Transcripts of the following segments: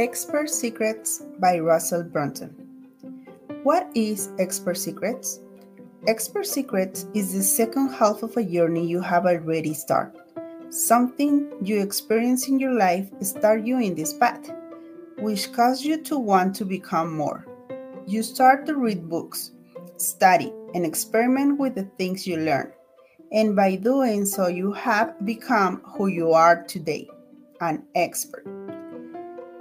Expert Secrets by Russell Brunson. What is Expert Secrets? Expert Secrets is the second half of a journey you have already started. Something you experience in your life start you in this path, which causes you to want to become more. You start to read books, study, and experiment with the things you learn. And by doing so, you have become who you are today an expert.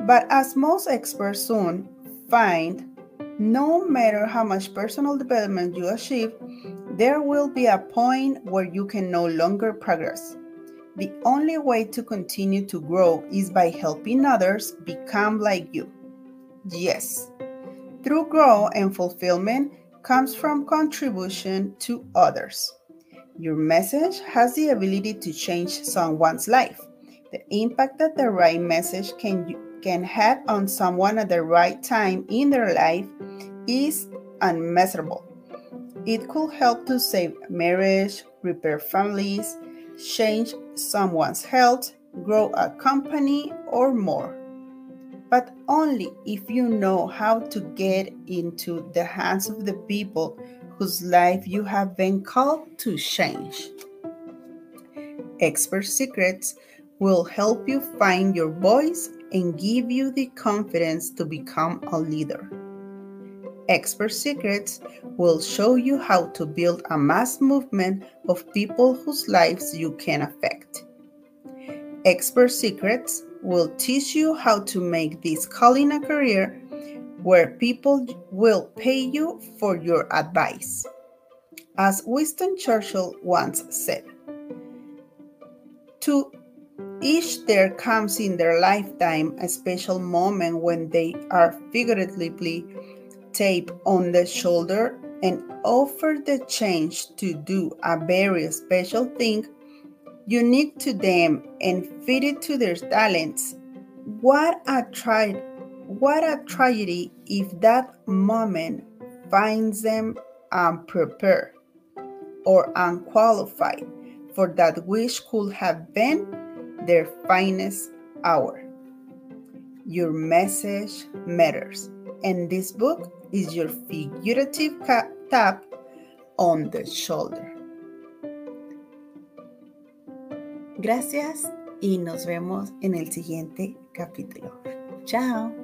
But as most experts soon find, no matter how much personal development you achieve, there will be a point where you can no longer progress. The only way to continue to grow is by helping others become like you. Yes, true growth and fulfillment comes from contribution to others. Your message has the ability to change someone's life. The impact that the right message can, can have on someone at the right time in their life is unmeasurable. It could help to save marriage, repair families, change someone's health, grow a company, or more. But only if you know how to get into the hands of the people whose life you have been called to change. Expert Secrets will help you find your voice and give you the confidence to become a leader. Expert Secrets will show you how to build a mass movement of people whose lives you can affect. Expert Secrets will teach you how to make this calling a career where people will pay you for your advice. As Winston Churchill once said, to each there comes in their lifetime a special moment when they are figuratively tapped on the shoulder and offered the chance to do a very special thing unique to them and fitted to their talents. What a tra- what a tragedy if that moment finds them unprepared or unqualified for that which could have been their finest hour. Your message matters, and this book is your figurative tap on the shoulder. Gracias y nos vemos en el siguiente capítulo. Chao.